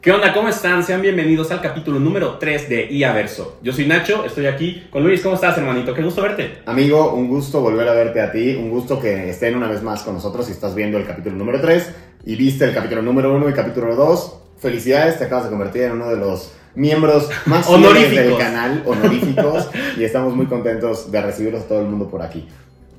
¿Qué onda? ¿Cómo están? Sean bienvenidos al capítulo número 3 de IA Verso. Yo soy Nacho, estoy aquí con Luis. ¿Cómo estás, hermanito? Qué gusto verte. Amigo, un gusto volver a verte a ti. Un gusto que estén una vez más con nosotros si estás viendo el capítulo número 3 y viste el capítulo número 1 y capítulo 2. Felicidades, te acabas de convertir en uno de los miembros más fieles del canal, honoríficos, y estamos muy contentos de recibirlos a todo el mundo por aquí.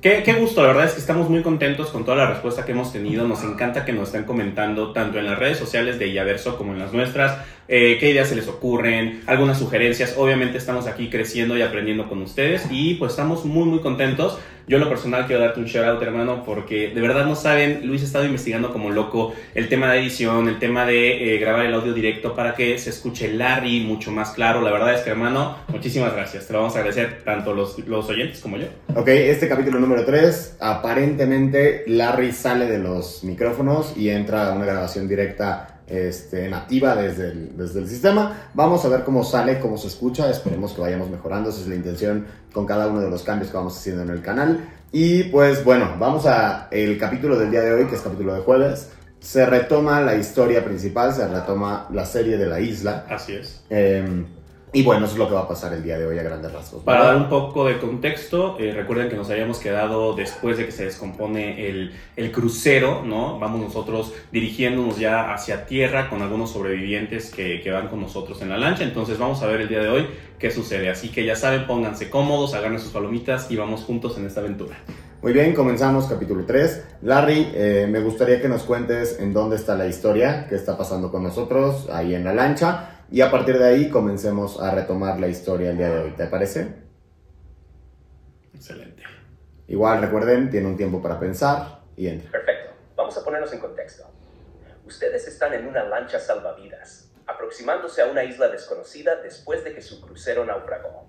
Qué, gusto, la verdad es que estamos muy contentos con toda la respuesta que hemos tenido. Nos encanta que nos estén comentando tanto en las redes sociales de Iaverso como en las nuestras. Eh, qué ideas se les ocurren, algunas sugerencias. Obviamente estamos aquí creciendo y aprendiendo con ustedes y pues estamos muy muy contentos. Yo lo personal quiero darte un shout out hermano porque de verdad no saben, Luis ha estado investigando como loco el tema de edición, el tema de eh, grabar el audio directo para que se escuche Larry mucho más claro. La verdad es que hermano, muchísimas gracias. Te lo vamos a agradecer tanto los, los oyentes como yo. Ok, este capítulo número 3, aparentemente Larry sale de los micrófonos y entra a una grabación directa este, nativa desde el, desde el sistema. Vamos a ver cómo sale, cómo se escucha. Esperemos que vayamos mejorando. Esa es la intención con cada uno de los cambios que vamos haciendo en el canal. Y pues bueno, vamos a el capítulo del día de hoy, que es capítulo de jueves. Se retoma la historia principal, se retoma la serie de la isla. Así es. Eh, y bueno, eso es lo que va a pasar el día de hoy a grandes rasgos. Para dar un poco de contexto, eh, recuerden que nos habíamos quedado después de que se descompone el, el, crucero, ¿no? Vamos nosotros dirigiéndonos ya hacia tierra con algunos sobrevivientes que, que, van con nosotros en la lancha. Entonces vamos a ver el día de hoy qué sucede. Así que ya saben, pónganse cómodos, agarren sus palomitas y vamos juntos en esta aventura. Muy bien, comenzamos capítulo 3. Larry, eh, me gustaría que nos cuentes en dónde está la historia, qué está pasando con nosotros ahí en la lancha y a partir de ahí comencemos a retomar la historia el día de hoy. ¿Te parece? Excelente. Igual recuerden, tiene un tiempo para pensar y entra. Perfecto. Vamos a ponernos en contexto. Ustedes están en una lancha salvavidas, aproximándose a una isla desconocida después de que su crucero naufragó.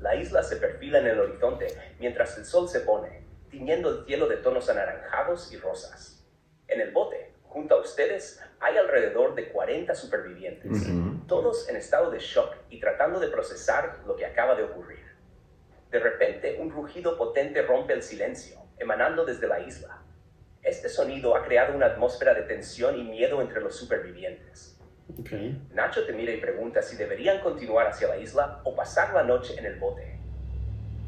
La isla se perfila en el horizonte mientras el sol se pone, tiñendo el cielo de tonos anaranjados y rosas. En el bote, junto a ustedes, hay alrededor de 40 supervivientes, todos en estado de shock y tratando de procesar lo que acaba de ocurrir. De repente, un rugido potente rompe el silencio, emanando desde la isla. Este sonido ha creado una atmósfera de tensión y miedo entre los supervivientes. Nacho te mira y pregunta si deberían continuar hacia la isla o pasar la noche en el bote.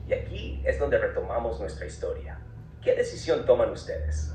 Y aquí es donde retomamos nuestra historia. ¿Qué decisión toman ustedes?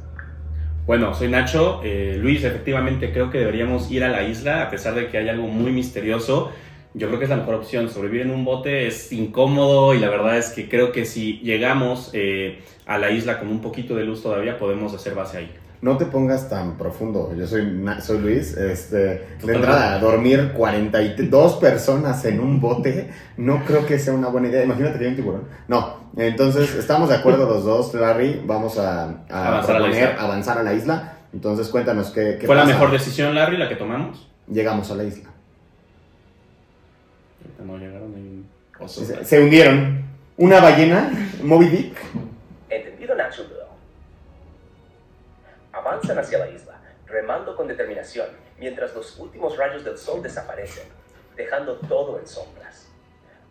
Bueno, soy Nacho. Eh, Luis, efectivamente creo que deberíamos ir a la isla, a pesar de que hay algo muy misterioso. Yo creo que es la mejor opción. Sobrevivir en un bote es incómodo y la verdad es que creo que si llegamos eh, a la isla con un poquito de luz todavía, podemos hacer base ahí no te pongas tan profundo. Yo soy, soy Luis. Este, de entrada, dormir 42 personas en un bote no creo que sea una buena idea. Imagínate que hay un tiburón. No. Entonces, estamos de acuerdo los dos, Larry. Vamos a, avanzar, a la isla. avanzar a la isla. Entonces, cuéntanos qué, ¿Fue la mejor decisión, Larry, la que tomamos? Llegamos a la isla. No llegaron se, se, hundieron. Una ballena, Moby Dick. Entendido, Nacho avanzan hacia la isla, remando con determinación, mientras los últimos rayos del sol desaparecen, dejando todo en sombras.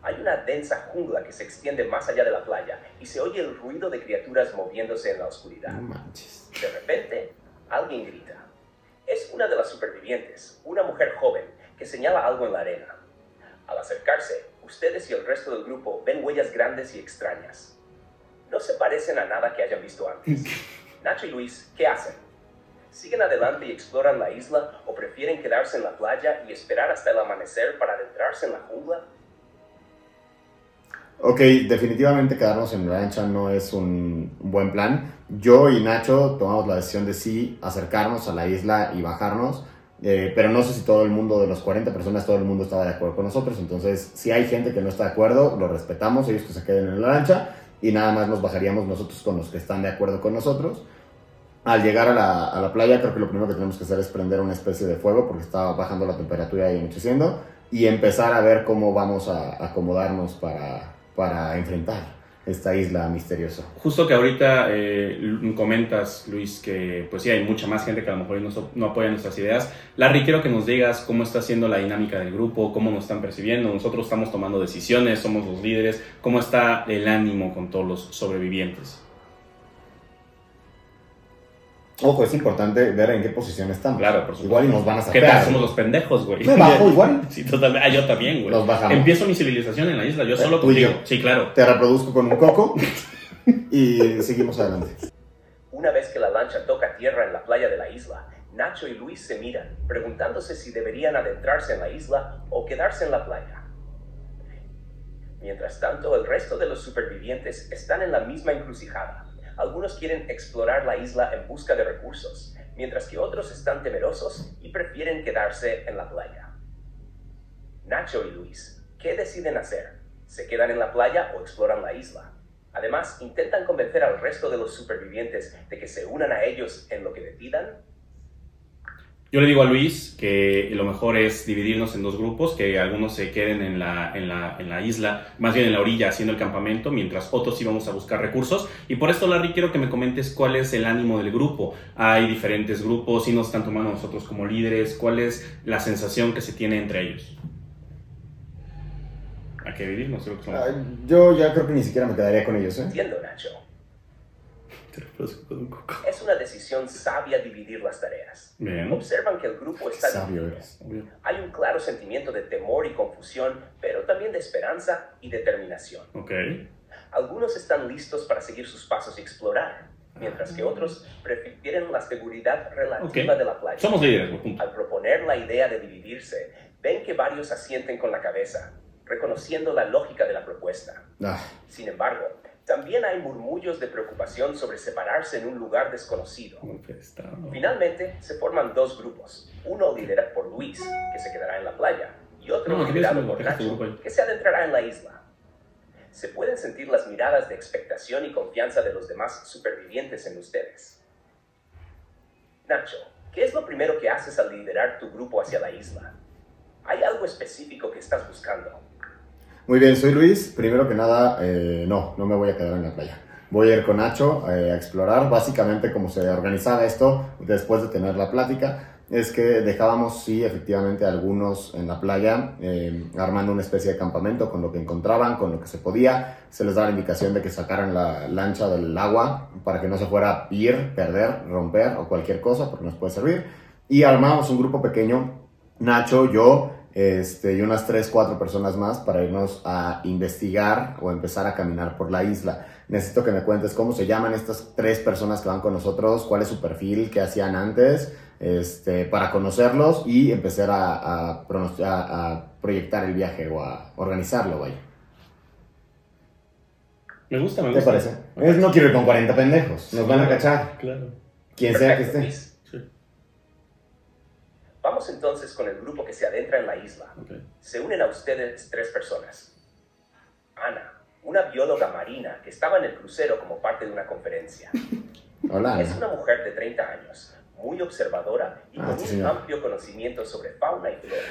Hay una densa jungla que se extiende más allá de la playa y se oye el ruido de criaturas moviéndose en la oscuridad. De repente, alguien grita. Es una de las supervivientes, una mujer joven, que señala algo en la arena. Al acercarse, ustedes y el resto del grupo ven huellas grandes y extrañas. No se parecen a nada que hayan visto antes. Nacho y Luis, ¿qué hacen? ¿Siguen adelante y exploran la isla o prefieren quedarse en la playa y esperar hasta el amanecer para adentrarse en la jungla? Ok, definitivamente quedarnos en la lancha no es un buen plan. Yo y Nacho tomamos la decisión de sí acercarnos a la isla y bajarnos, eh, pero no sé si todo el mundo de los 40 personas, todo el mundo estaba de acuerdo con nosotros. Entonces, si hay gente que no está de acuerdo, lo respetamos, ellos que se queden en la lancha y nada más nos bajaríamos nosotros con los que están de acuerdo con nosotros al llegar a la, a la, playa, creo que lo primero que tenemos que hacer es prender una especie de fuego porque está bajando la temperatura y anocheciendo y empezar a ver cómo vamos a acomodarnos para, para enfrentar esta isla misteriosa. Justo que ahorita eh, comentas, Luis, que pues sí, hay mucha más gente que a lo mejor no, no apoya nuestras ideas. Larry, quiero que nos digas cómo está siendo la dinámica del grupo, cómo nos están percibiendo. Nosotros estamos tomando decisiones, somos los líderes. ¿Cómo está el ánimo con todos los sobrevivientes? Ojo, es importante ver en qué posición estamos. Claro, por supuesto. Igual y nos van a ¿Qué sacar. tal? Somos los pendejos, güey. Me bajo igual. Sí, totalmente. Ah, yo también, güey. Los bajamos. Empiezo mi civilización en la isla, yo solo Tú y contigo. yo. Sí, claro. Te reproduzco con un coco y seguimos adelante. Una vez que la lancha toca tierra en la playa de la isla, Nacho y Luis se miran, preguntándose si deberían adentrarse en la isla o quedarse en la playa. Mientras tanto, el resto de los supervivientes están en la misma encrucijada. Algunos quieren explorar la isla en busca de recursos, mientras que otros están temerosos y prefieren quedarse en la playa. Nacho y Luis, ¿qué deciden hacer? ¿Se quedan en la playa o exploran la isla? Además, intentan convencer al resto de los supervivientes de que se unan a ellos en lo que decidan. Yo le digo a Luis que lo mejor es dividirnos en dos grupos, que algunos se queden en la, en la, en la isla, más bien en la orilla haciendo el campamento, mientras otros íbamos a buscar recursos. Y por esto, Larry, quiero que me comentes cuál es el ánimo del grupo. Hay diferentes grupos, y nos están tomando a nosotros como líderes, cuál es la sensación que se tiene entre ellos. Hay que dividirnos, creo que somos. Ay, Yo ya creo que ni siquiera me quedaría con ellos, ¿eh? Entiendo, Nacho. Te reproduzco con un coco. Es una decisión sabia dividir las tareas. Bien. Observan que el grupo está sabio. Obvio. Hay un claro sentimiento de temor y confusión, pero también de esperanza y determinación. Algunos están listos para seguir sus pasos y explorar, mientras que otros prefieren la seguridad relativa Ok. de la playa. Somos líderes, punto. Al proponer la idea de dividirse, ven que varios asienten con la cabeza, reconociendo la lógica de la propuesta. Ah, Sin embargo, también hay murmullos de preocupación sobre separarse en un lugar desconocido. Finalmente, se forman dos grupos. Uno liderado por Luis, que se quedará en la playa, y otro No, liderado por Nacho, que se adentrará en la isla. Se pueden sentir las miradas de expectación y confianza de los demás supervivientes en ustedes. Nacho, ¿qué es lo primero que haces al liderar tu grupo hacia la isla? ¿Hay algo específico que estás buscando? Muy bien, soy Luis. Primero que nada, eh, no, no me voy a quedar en la playa. Voy a ir con Nacho eh, a explorar. Básicamente, como se organizaba esto después de tener la plática, es que dejábamos, sí, efectivamente, algunos en la playa, eh, armando una especie de campamento con lo que encontraban, con lo que se podía. Se les daba la indicación de que sacaran la lancha del agua para que no se fuera a ir, perder, romper o cualquier cosa, porque nos puede servir. Y armamos un grupo pequeño, Nacho, yo, este, y unas 3, 4 personas más para irnos a investigar o empezar a caminar por la isla. Necesito que me cuentes cómo se llaman estas tres personas que van con nosotros, cuál es su perfil, qué hacían antes, este, para conocerlos y empezar a, a a- a proyectar el viaje o a organizarlo, vaya. Me gusta, me ¿Qué gusta. parece? Es, no quiero ir con 40 pendejos, nos van a cachar, Claro. quien sea que esté. Vamos entonces con el grupo que se adentra en la isla. Se unen a ustedes tres personas. Ana, una bióloga marina que estaba en el crucero como parte de una conferencia. Hola. Es una mujer de 30 años, muy observadora y Ah, con sí, un señor. amplio conocimiento sobre fauna y flora.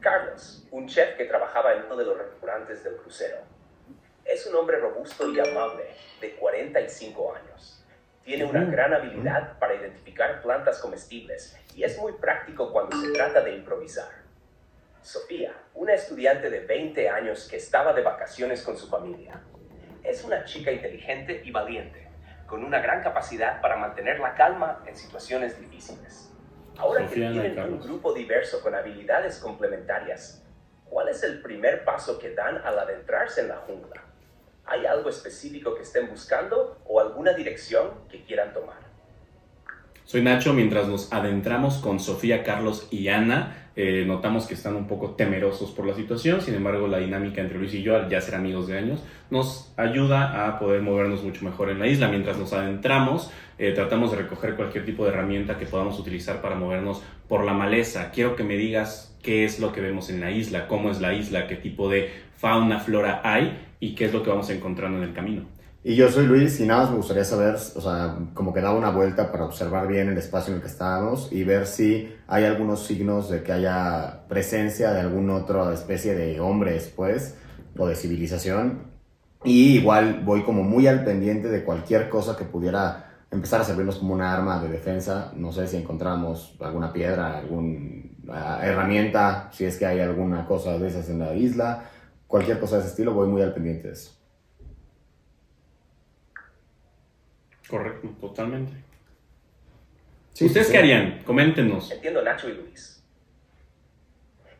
Carlos, un chef que trabajaba en uno de los restaurantes del crucero. Es un hombre robusto y amable, de 45 años. Tiene una gran habilidad para identificar plantas comestibles y es muy práctico cuando se trata de improvisar. Sofía, una estudiante de 20 años que estaba de vacaciones con su familia. Es una chica inteligente y valiente, con una gran capacidad para mantener la calma en situaciones difíciles. Ahora Sofía, que tienen un grupo diverso con habilidades complementarias, ¿cuál es el primer paso que dan al adentrarse en la jungla? ¿Hay algo específico que estén buscando o alguna dirección que quieran tomar? Soy Nacho, mientras nos adentramos con Sofía, Carlos y Ana, eh, notamos que están un poco temerosos por la situación, sin embargo la dinámica entre Luis y yo, al ya ser amigos de años, nos ayuda a poder movernos mucho mejor en la isla. Mientras nos adentramos, eh, tratamos de recoger cualquier tipo de herramienta que podamos utilizar para movernos por la maleza. Quiero que me digas qué es lo que vemos en la isla, cómo es la isla, qué tipo de fauna, flora hay y qué es lo que vamos encontrando en el camino. Y yo soy Luis y nada más me gustaría saber, o sea, como que daba una vuelta para observar bien el espacio en el que estábamos y ver si hay algunos signos de que haya presencia de alguna otra especie de hombres, pues, o de civilización. Y igual voy como muy al pendiente de cualquier cosa que pudiera empezar a servirnos como una arma de defensa. No sé si encontramos alguna piedra, alguna herramienta, si es que hay alguna cosa de esas en la isla. Cualquier cosa de ese estilo, voy muy al pendiente de eso. Correcto, totalmente. Sí, ¿Ustedes sí. qué harían? Coméntenos. Entiendo Nacho y Luis.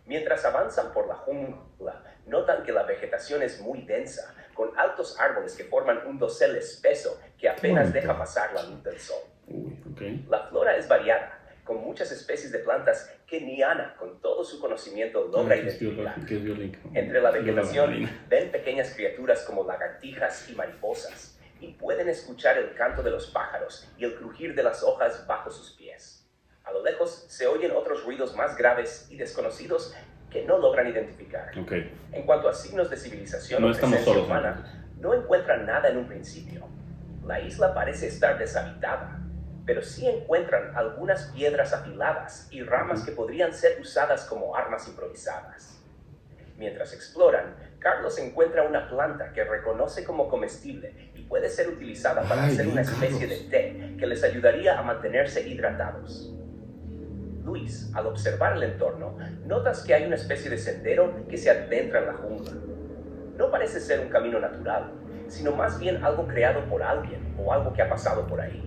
Mientras avanzan por la jungla, notan que la vegetación es muy densa, con altos árboles que forman un dosel espeso que apenas deja pasar la luz del sol. Uy, ok. La flora es variada, con muchas especies de plantas que ni Ana, con todo su conocimiento, logra ¿Qué es identificar. Entre la vegetación ven pequeñas criaturas como lagartijas y mariposas y pueden escuchar el canto de los pájaros y el crujir de las hojas bajo sus pies. A lo lejos se oyen otros ruidos más graves y desconocidos que no logran identificar. En cuanto a signos de civilización No o presencia solos, humana, no encuentran nada en un principio. La isla parece estar deshabitada, pero sí encuentran algunas piedras afiladas y ramas que podrían ser usadas como armas improvisadas. Mientras exploran, Carlos encuentra una planta que reconoce como comestible puede ser utilizada para Ay, hacer una especie de té que les ayudaría a mantenerse hidratados. Luis, al observar el entorno, notas que hay una especie de sendero que se adentra en la jungla. No parece ser un camino natural, sino más bien algo creado por alguien o algo que ha pasado por ahí.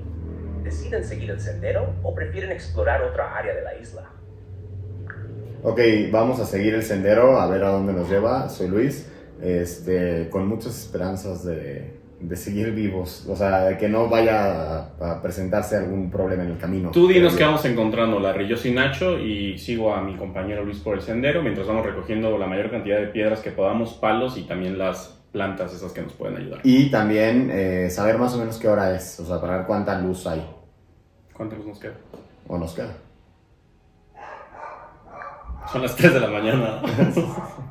¿Deciden seguir el sendero o prefieren explorar otra área de la isla? Ok, vamos a seguir el sendero, a ver a dónde nos lleva. Soy Luis, este, con muchas esperanzas de, de seguir vivos. O sea, de que no vaya a, a presentarse algún problema en el camino. Tú dinos qué vamos encontrando, Larry. Yo soy Nacho y sigo a mi compañero Luis por el sendero mientras vamos recogiendo la mayor cantidad de piedras que podamos, palos y también las plantas esas que nos pueden ayudar. Y también eh, saber más o menos qué hora es, o sea, para ver cuánta luz hay ¿Cuánto luz nos queda? o nos queda. Son las 3 de la mañana.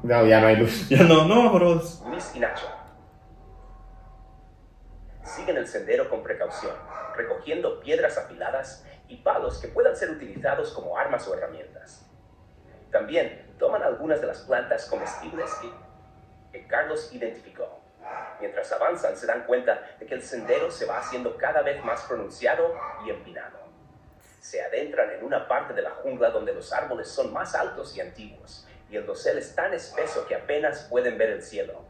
No, ya no hay luz. ya no, no, bros. Luis y Nacho. El sendero con precaución, recogiendo piedras afiladas y palos que puedan ser utilizados como armas o herramientas. También toman algunas de las plantas comestibles que Carlos identificó. Mientras avanzan se dan cuenta de que el sendero se va haciendo cada vez más pronunciado y empinado. Se adentran en una parte de la jungla donde los árboles son más altos y antiguos, y el dosel es tan espeso que apenas pueden ver el cielo.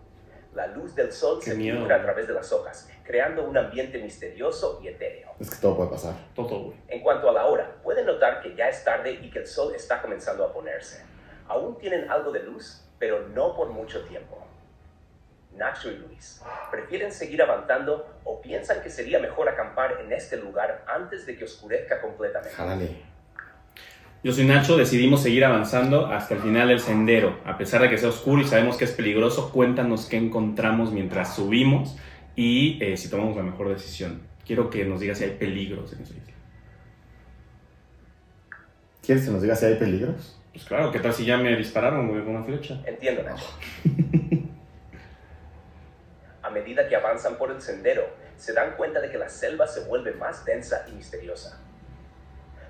La luz del sol Qué se miedo. filtra a través de las hojas, creando un ambiente misterioso y etéreo. Es que todo puede pasar. Todo, güey. En cuanto a la hora, pueden notar que ya es tarde y que el sol está comenzando a ponerse. Aún tienen algo de luz, pero no por mucho tiempo. Nacho y Luis, ¿prefieren seguir avanzando o piensan que sería mejor acampar en este lugar antes de que oscurezca completamente? Jálale. Yo soy Nacho, decidimos seguir avanzando hasta el final del sendero. A pesar de que sea oscuro y sabemos que es peligroso, cuéntanos qué encontramos mientras subimos y eh, si tomamos la mejor decisión. Quiero que nos digas si hay peligros en esa isla. ¿Quieres que nos diga si hay peligros? Pues claro, ¿qué tal si ya me dispararon güey, con una flecha? Entiendo, Nacho. A medida que avanzan por el sendero, se dan cuenta de que la selva se vuelve más densa y misteriosa.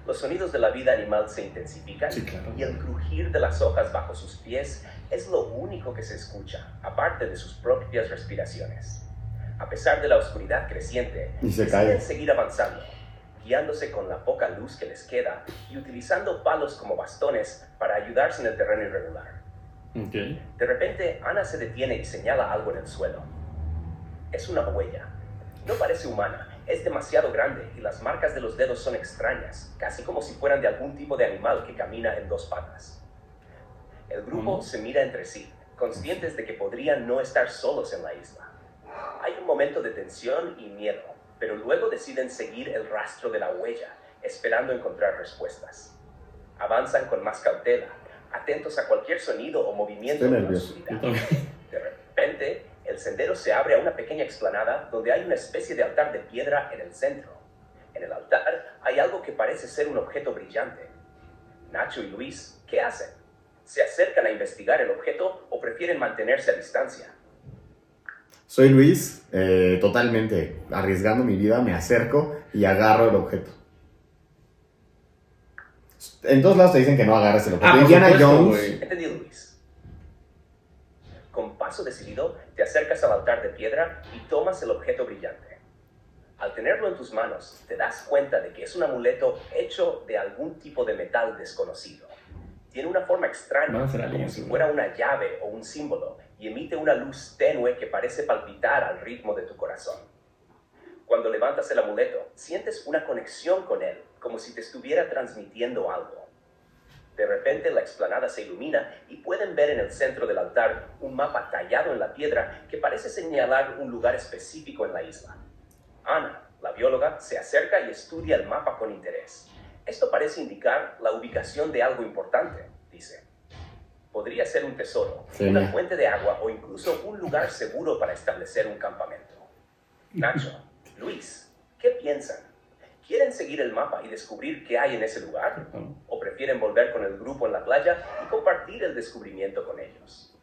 Los sonidos de la vida animal se intensifican Sí, claro. y el crujir de las hojas bajo sus pies es lo único que se escucha, aparte de sus propias respiraciones. A pesar de la oscuridad creciente, Y se deciden cae. seguir avanzando, guiándose con la poca luz que les queda y utilizando palos como bastones para ayudarse en el terreno irregular. De repente, Ana se detiene y señala algo en el suelo. Es una huella. No parece humana, es demasiado grande y las marcas de los dedos son extrañas, casi como si fueran de algún tipo de animal que camina en dos patas. El grupo se mira entre sí, conscientes de que podrían no estar solos en la isla. Hay un momento de tensión y miedo, pero luego deciden seguir el rastro de la huella, esperando encontrar respuestas. Avanzan con más cautela, atentos a cualquier sonido o movimiento Estoy nervioso. oscuridad. Yo también. De repente, el sendero se abre a una pequeña explanada donde hay una especie de altar de piedra en el centro. En el altar hay algo que parece ser un objeto brillante. Nacho y Luis, ¿qué hacen? ¿Se acercan a investigar el objeto o prefieren mantenerse a distancia? Soy Luis, eh, totalmente arriesgando mi vida, me acerco y agarro el objeto. En todos lados te dicen que no agarres el objeto. Ah, Indiana supuesto, Jones. güey. Entendido, Luis. Paso decidido, te acercas al altar de piedra y tomas el objeto brillante. Al tenerlo en tus manos, te das cuenta de que es un amuleto hecho de algún tipo de metal desconocido. Tiene una forma extraña, como si fuera una llave o un símbolo, y emite una luz tenue que parece palpitar al ritmo de tu corazón. Cuando levantas el amuleto, sientes una conexión con él, como si te estuviera transmitiendo algo. De repente la explanada se ilumina y pueden ver en el centro del altar un mapa tallado en la piedra que parece señalar un lugar específico en la isla. Ana, la bióloga, se acerca y estudia el mapa con interés. Esto parece indicar la ubicación de algo importante, dice. Podría ser un tesoro, Sí. una fuente de agua o incluso un lugar seguro para establecer un campamento. Nacho, Luis, ¿qué piensan? ¿Quieren seguir el mapa y descubrir qué hay en ese lugar? ¿O prefieren volver con el grupo en la playa y compartir el descubrimiento con ellos?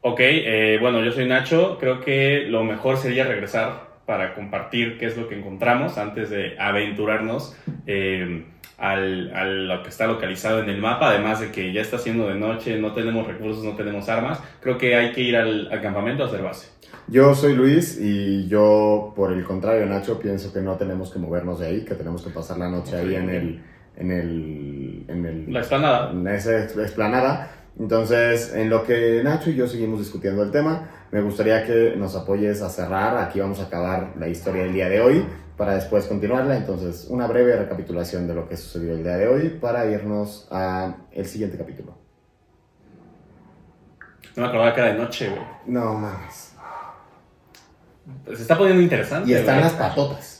Ok, eh, bueno, yo soy Nacho. Creo que lo mejor sería regresar para compartir qué es lo que encontramos antes de aventurarnos eh, al, a lo que está localizado en el mapa. Además de que ya está siendo de noche, no tenemos recursos, no tenemos armas. Creo que hay que ir al, al campamento a hacer base. Yo soy Luis y yo, por el contrario, Nacho, pienso que no tenemos que movernos de ahí, que tenemos que pasar la noche ahí en el, en el, en el, La explanada. en esa ex- explanada. Entonces, en lo que Nacho y yo seguimos discutiendo el tema, me gustaría que nos apoyes a cerrar. Aquí vamos a acabar la historia del día de hoy para después continuarla. Entonces, una breve recapitulación de lo que sucedió el día de hoy para irnos a el siguiente capítulo. No me acordaba que era de noche, güey. No mames. Se está poniendo interesante. Y están las patotas.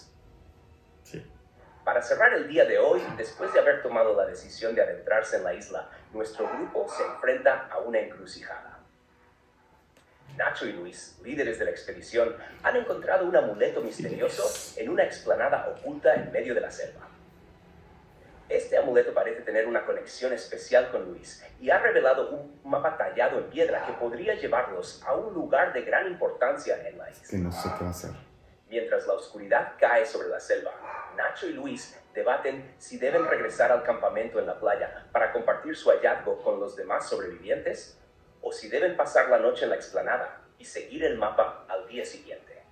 Para cerrar el día de hoy, después de haber tomado la decisión de adentrarse en la isla, nuestro grupo se enfrenta a una encrucijada. Nacho y Luis, líderes de la expedición, han encontrado un amuleto misterioso en una explanada oculta en medio de la selva. Este amuleto parece tener una conexión especial con Luis y ha revelado un mapa tallado en piedra que podría llevarlos a un lugar de gran importancia en la isla. Que no sé qué va a hacer. Mientras la oscuridad cae sobre la selva, Nacho y Luis debaten si deben regresar al campamento en la playa para compartir su hallazgo con los demás sobrevivientes o si deben pasar la noche en la explanada y seguir el mapa al día siguiente.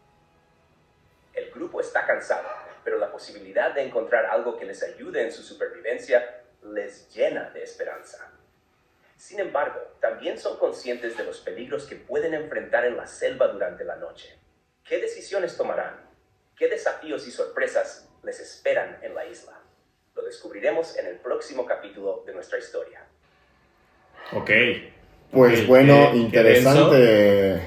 El grupo está cansado, pero la posibilidad de encontrar algo que les ayude en su supervivencia les llena de esperanza. Sin embargo, también son conscientes de los peligros que pueden enfrentar en la selva durante la noche. ¿Qué decisiones tomarán? ¿Qué desafíos y sorpresas les esperan en la isla? Lo descubriremos en el próximo capítulo de nuestra historia. Ok. Pues Ok, bueno, qué- qué interesante,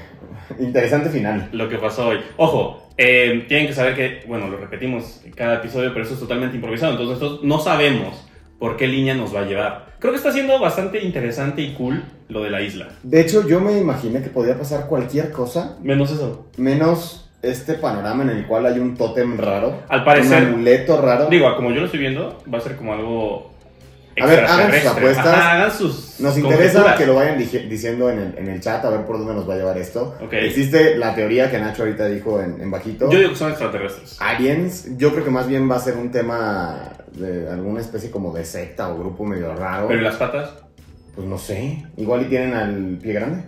interesante final. lo que pasó hoy. Ojo, eh, tienen que saber que, bueno, lo repetimos cada episodio, pero eso es totalmente improvisado. Entonces, nosotros no sabemos por qué línea nos va a llevar. Creo que está siendo bastante interesante y cool lo de la isla. De hecho, yo me imaginé que podía pasar cualquier cosa, Menos eso. menos este panorama en el cual hay un tótem raro, Al parecer- un amuleto raro. Digo, como yo lo estoy viendo, va a ser como algo. A ver, hagan sus apuestas. Ajá, hagan sus. Nos interesa que lo vayan diciendo en el, en el chat a ver por dónde nos va a llevar esto. Existe la teoría que Nacho ahorita dijo en, en bajito. Yo digo que son extraterrestres. Aliens, yo creo que más bien va a ser un tema de alguna especie como de secta o grupo medio raro. Pero ¿y las patas? Pues no sé, igual y tienen al pie grande.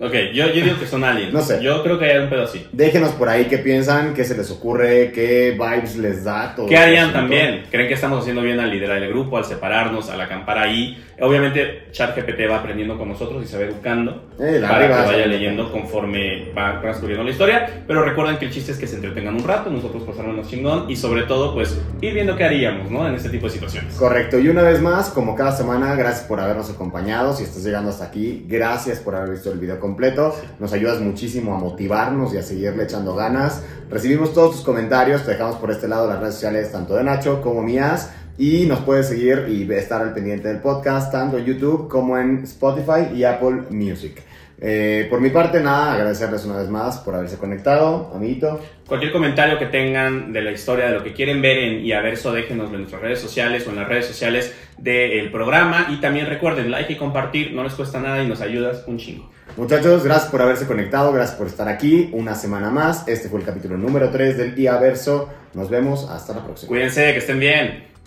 Ok, yo, yo digo que son aliens. No sé. Yo creo que hay un pedo así. Déjenos por ahí qué piensan, qué se les ocurre, qué vibes les da todo ¿Qué este harían también? ¿Creen que estamos haciendo bien al liderar el grupo, al separarnos, al acampar ahí? Obviamente, ChatGPT va aprendiendo con nosotros y se va educando Eh, para que vaya leyendo conforme va transcurriendo la historia. Pero recuerden que el chiste es que se entretengan un rato, nosotros pasáramos chingón y sobre todo, pues, ir viendo qué haríamos, ¿no? En este tipo de situaciones. Correcto, y una vez más, como cada semana, gracias por habernos acompañado. Si estás llegando hasta aquí, gracias por haber visto el video completo. Nos ayudas muchísimo a motivarnos y a seguirle echando ganas. Recibimos todos tus comentarios, te dejamos por este lado las redes sociales tanto de Nacho como mías. Y nos puedes seguir y estar al pendiente del podcast tanto en YouTube como en Spotify y Apple Music. Eh, por mi parte, nada, agradecerles una vez más por haberse conectado, amiguito. Cualquier comentario que tengan de la historia, de lo que quieren ver en Iaverso, déjenoslo en nuestras redes sociales o en las redes sociales del programa. Y también recuerden, like y compartir, no les cuesta nada y nos ayudas un chingo. Muchachos, gracias por haberse conectado, gracias por estar aquí una semana más. Este fue el capítulo número 3 del IA Verso. Nos vemos hasta la próxima. Cuídense, que estén bien.